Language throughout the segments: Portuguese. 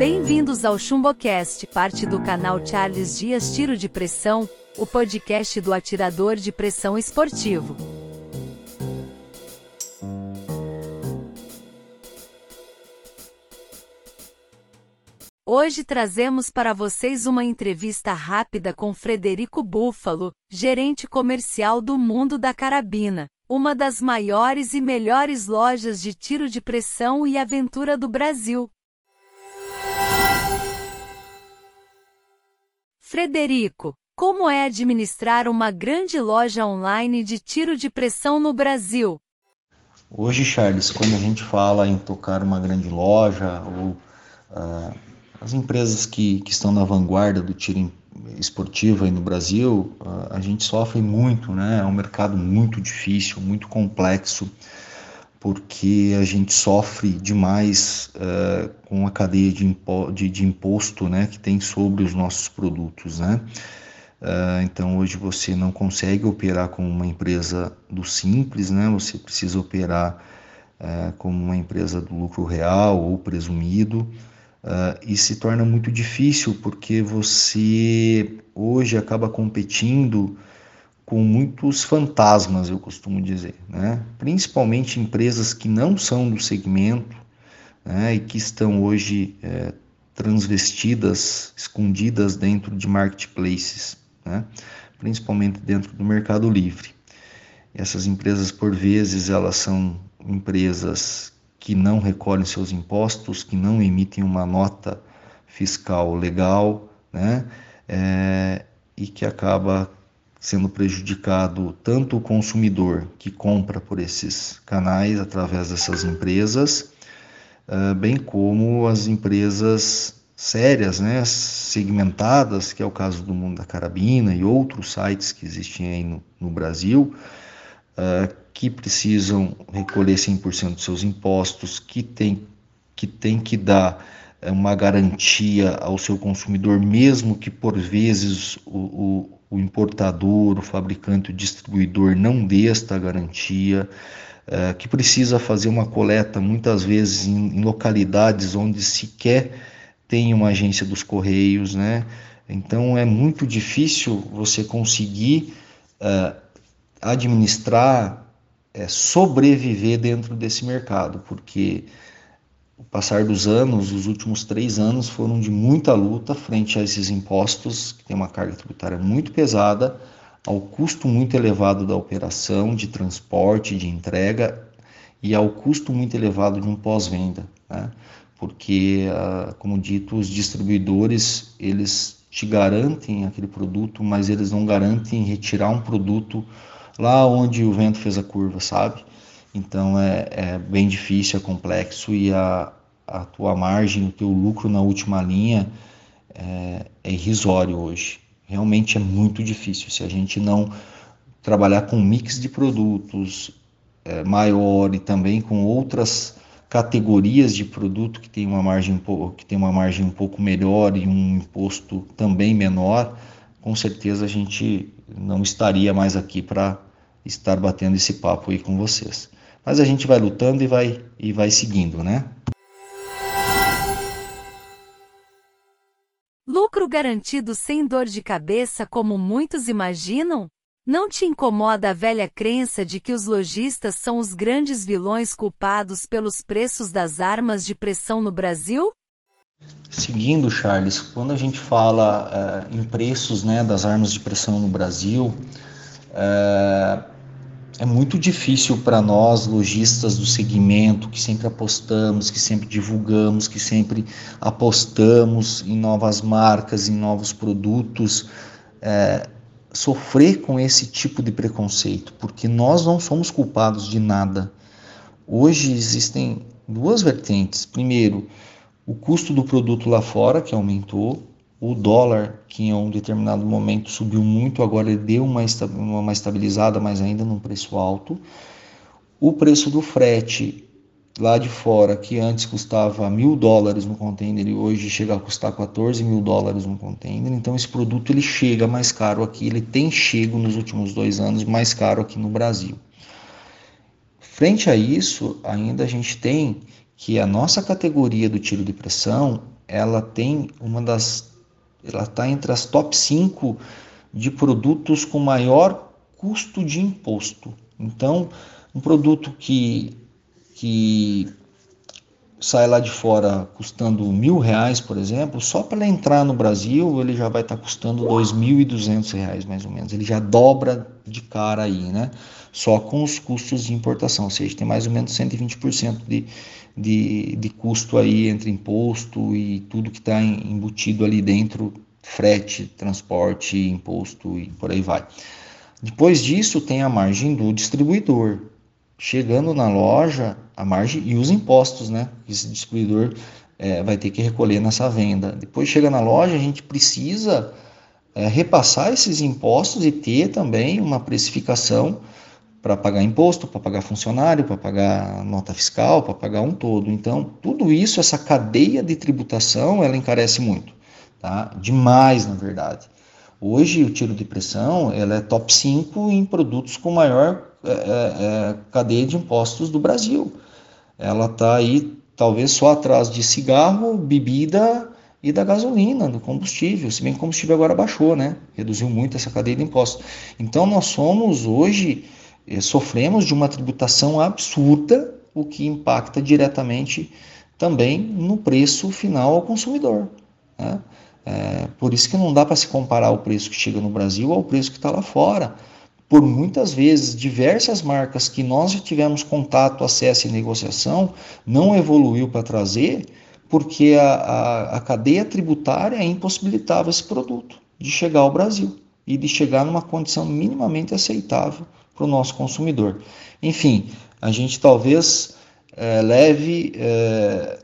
Bem-vindos ao ChumboCast, parte do canal Charles Dias Tiro de Pressão, o podcast do atirador de pressão esportivo. Hoje trazemos para vocês uma entrevista rápida com Frederico Búfalo, gerente comercial do Mundo da Carabina, uma das maiores e melhores lojas de tiro de pressão e aventura do Brasil. Frederico, como é administrar uma grande loja online de tiro de pressão no Brasil? Hoje, Charles, quando a gente fala em tocar uma grande loja ou uh, as empresas que, que estão na vanguarda do tiro esportivo aí no Brasil, uh, a gente sofre muito, né? É um mercado muito difícil, muito complexo, porque a gente sofre demais uh, com a cadeia de, impo de, de, imposto né, que tem sobre os nossos produtos. Né? Uh, então hoje você não consegue operar como uma empresa do simples, né? você precisa operar uh, como uma empresa do lucro real ou presumido. e se torna muito difícil porque você hoje acaba competindo com muitos fantasmas, eu costumo dizer, né? principalmente empresas que não são do segmento né? e que estão hoje é, transvestidas, escondidas dentro de marketplaces, né? principalmente dentro do Mercado Livre. Essas empresas, por vezes, elas são empresas que não recolhem seus impostos, que não emitem uma nota fiscal legal, né? É, e que acaba sendo prejudicado tanto o consumidor que compra por esses canais através dessas empresas, uh, bem como as empresas sérias, né, segmentadas, que é o caso do Mundo da Carabina e outros sites que existem aí no, no Brasil, uh, que precisam recolher 100% dos seus impostos, que tem que, tem que dar eh, uma garantia ao seu consumidor, mesmo que por vezes o, o o importador, o fabricante, o distribuidor não dê esta garantia, é, que precisa fazer uma coleta muitas vezes em, em, localidades onde sequer tem uma agência dos correios, né? Então é muito difícil você conseguir é, administrar, é, sobreviver dentro desse mercado, porque o passar dos anos, os últimos três anos foram de muita luta frente a esses impostos, que tem uma carga tributária muito pesada, ao custo muito elevado da operação, de transporte, de entrega e ao custo muito elevado de um pós-venda, né? porque, ah, como dito, os distribuidores eles te garantem aquele produto, mas eles não garantem retirar um produto lá onde o vento fez a curva, sabe? Então é, é bem difícil, é complexo e a, a tua margem, o teu lucro na última linha é, é irrisório hoje. Realmente é muito difícil. Se a gente não trabalhar com um mix de produtos é, maior e também com outras categorias de produto que tem uma margem que tem uma margem um pouco melhor e um imposto também menor, com certeza a gente não estaria mais aqui para estar batendo esse papo aí com vocês. Mas a gente vai lutando e vai, e vai seguindo, né? Lucro garantido sem dor de cabeça como muitos imaginam? Não te incomoda a velha crença de que os lojistas são os grandes vilões culpados pelos preços das armas de pressão no Brasil? Seguindo, Charles, quando a gente fala uh, em preços né, das armas de pressão no Brasil, uh, é muito difícil para nós, lojistas do segmento, que sempre apostamos, que sempre divulgamos, que sempre apostamos em novas marcas, em novos produtos, é, sofrer com esse tipo de preconceito, porque nós não somos culpados de nada. Hoje existem duas vertentes. Primeiro, o custo do produto lá fora, que aumentou, o dólar, que em um determinado momento subiu muito, agora deu uma, uma estabilizada, mas ainda num preço alto. O preço do frete lá de fora, que antes custava mil dólares no container e hoje chega a custar 14 mil dólares no container. Então esse produto ele chega mais caro aqui, ele tem chego nos últimos dois anos mais caro aqui no Brasil. Frente a isso, ainda a gente tem que a nossa categoria do tiro de pressão ela tem uma das ela está entre as top 5 de produtos com maior custo de imposto. Então, um produto que, que sai lá de fora custando mil reais, por exemplo, só para entrar no Brasil ele já vai estar tá custando dois mil e duzentos reais mais ou menos. Ele já dobra de cara aí, né? Só com os custos de importação, ou seja, tem mais ou menos 120% de, de, de custo aí entre imposto e tudo que está embutido ali dentro, frete, transporte, imposto e por aí vai. Depois disso tem a margem do distribuidor. Chegando na loja, a margem e os impostos, né? Esse distribuidor é, vai ter que recolher nessa venda. Depois chega na loja, a gente precisa é, repassar esses impostos e ter também uma precificação para pagar imposto, para pagar funcionário, para pagar nota fiscal, para pagar um todo. Então, tudo isso, essa cadeia de tributação, ela encarece muito, tá? Demais, na verdade. Hoje, o tiro de pressão, ela é top 5 em produtos com maior é, é, é, cadeia de impostos do Brasil. Ela está aí, talvez, só atrás de cigarro, bebida e da gasolina, do combustível, se bem que o combustível agora baixou, né? Reduziu muito essa cadeia de impostos. Então, nós somos hoje eh, sofremos de uma tributação absurda, o que impacta diretamente também no preço final ao consumidor. Né? É, por isso que não dá para se comparar o preço que chega no Brasil ao preço que está lá fora. Por muitas vezes, diversas marcas que nós já tivemos contato, acesso e negociação não evoluiu para trazer porque a, a, a cadeia tributária impossibilitava esse produto de chegar ao Brasil e de chegar numa condição minimamente aceitável para o nosso consumidor. Enfim, a gente talvez é, leve é,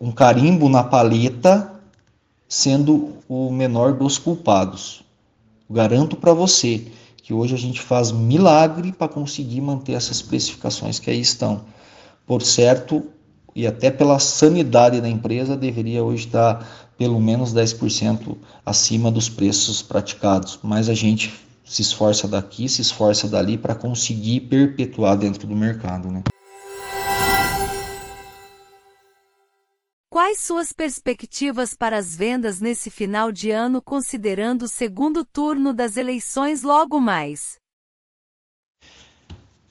um carimbo na paleta, sendo o menor dos culpados. Garanto para você que hoje a gente faz milagre para conseguir manter essas especificações que aí estão. Por certo, e até pela sanidade da empresa, deveria hoje estar pelo menos 10% acima dos preços praticados. Mas a gente se esforça daqui, se esforça dali para conseguir perpetuar dentro do mercado, né? Quais suas perspectivas para as vendas nesse final de ano, considerando o segundo turno das eleições logo mais?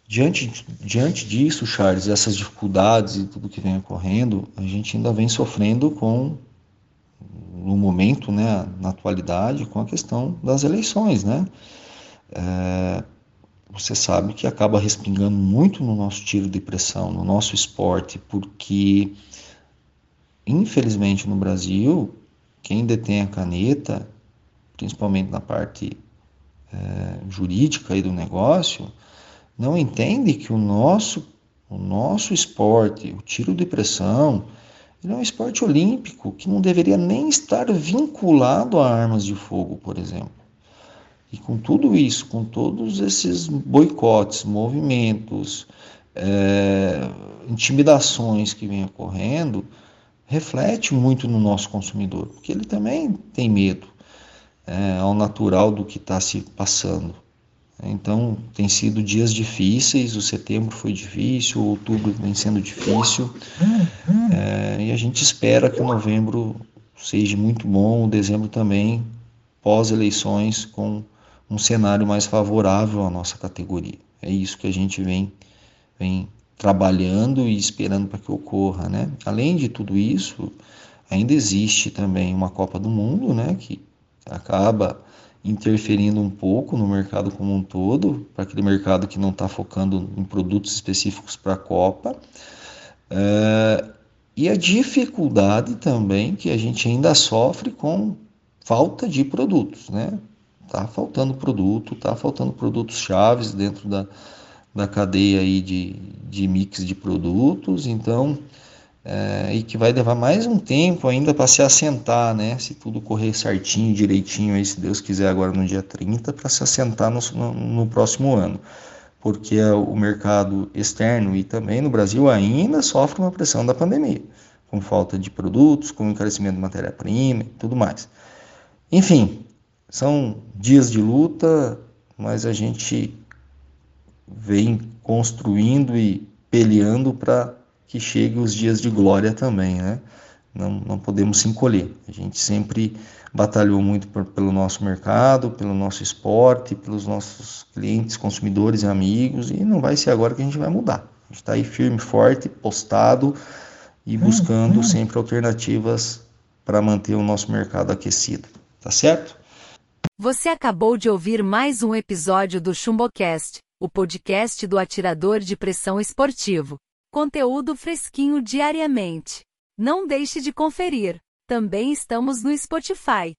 Diante, diante disso, Charles, essas dificuldades e tudo que vem ocorrendo, a gente ainda vem sofrendo com, no momento, né, na atualidade, com a questão das eleições, né? é, você sabe que acaba respingando muito no nosso tiro de pressão, no nosso esporte, porque infelizmente no Brasil, quem detém a caneta, principalmente na parte é, jurídica aí do negócio, não entende que o nosso, o nosso esporte, o tiro de pressão, ele é um esporte olímpico que não deveria nem estar vinculado a armas de fogo, por exemplo. E com tudo isso, com todos esses boicotes, movimentos, é, intimidações que vêm ocorrendo, reflete muito no nosso consumidor, porque ele também tem medo é, ao natural do que está se passando. Então, tem sido dias difíceis, o setembro foi difícil, o outubro vem sendo difícil, é, e a gente espera que o novembro seja muito bom, o dezembro também, pós-eleições, com um cenário mais favorável à nossa categoria. É isso que a gente vem, vem trabalhando e esperando para que ocorra, né? Além de tudo isso, ainda existe também uma Copa do Mundo, né, que acaba interferindo um pouco no mercado como um todo, para aquele mercado que não está focando em produtos específicos para a Copa. É, e a dificuldade também que a gente ainda sofre com falta de produtos, né? Tá faltando produto, tá faltando produtos chaves dentro da, da cadeia aí de, de mix de produtos, então, é, e que vai levar mais um tempo ainda para se assentar, né? Se tudo correr certinho, direitinho, aí, se Deus quiser, agora no dia 30, para se assentar no, no, no próximo ano porque o mercado externo e também no Brasil ainda sofre uma pressão da pandemia, com falta de produtos, com encarecimento de matéria-prima e tudo mais. Enfim, são dias de luta, mas a gente vem construindo e peleando para que chegue os dias de glória também, né? não, não podemos se encolher. A gente sempre batalhou muito por, pelo nosso mercado, pelo nosso esporte, pelos nossos clientes, consumidores e amigos, e não vai ser agora que a gente vai mudar. A gente está aí firme, forte, postado e buscando sempre alternativas para manter o nosso mercado aquecido. Tá certo? Você acabou de ouvir mais um episódio do ChumboCast, o podcast do atirador de pressão esportivo. Conteúdo fresquinho diariamente. Não deixe de conferir. Também estamos no Spotify.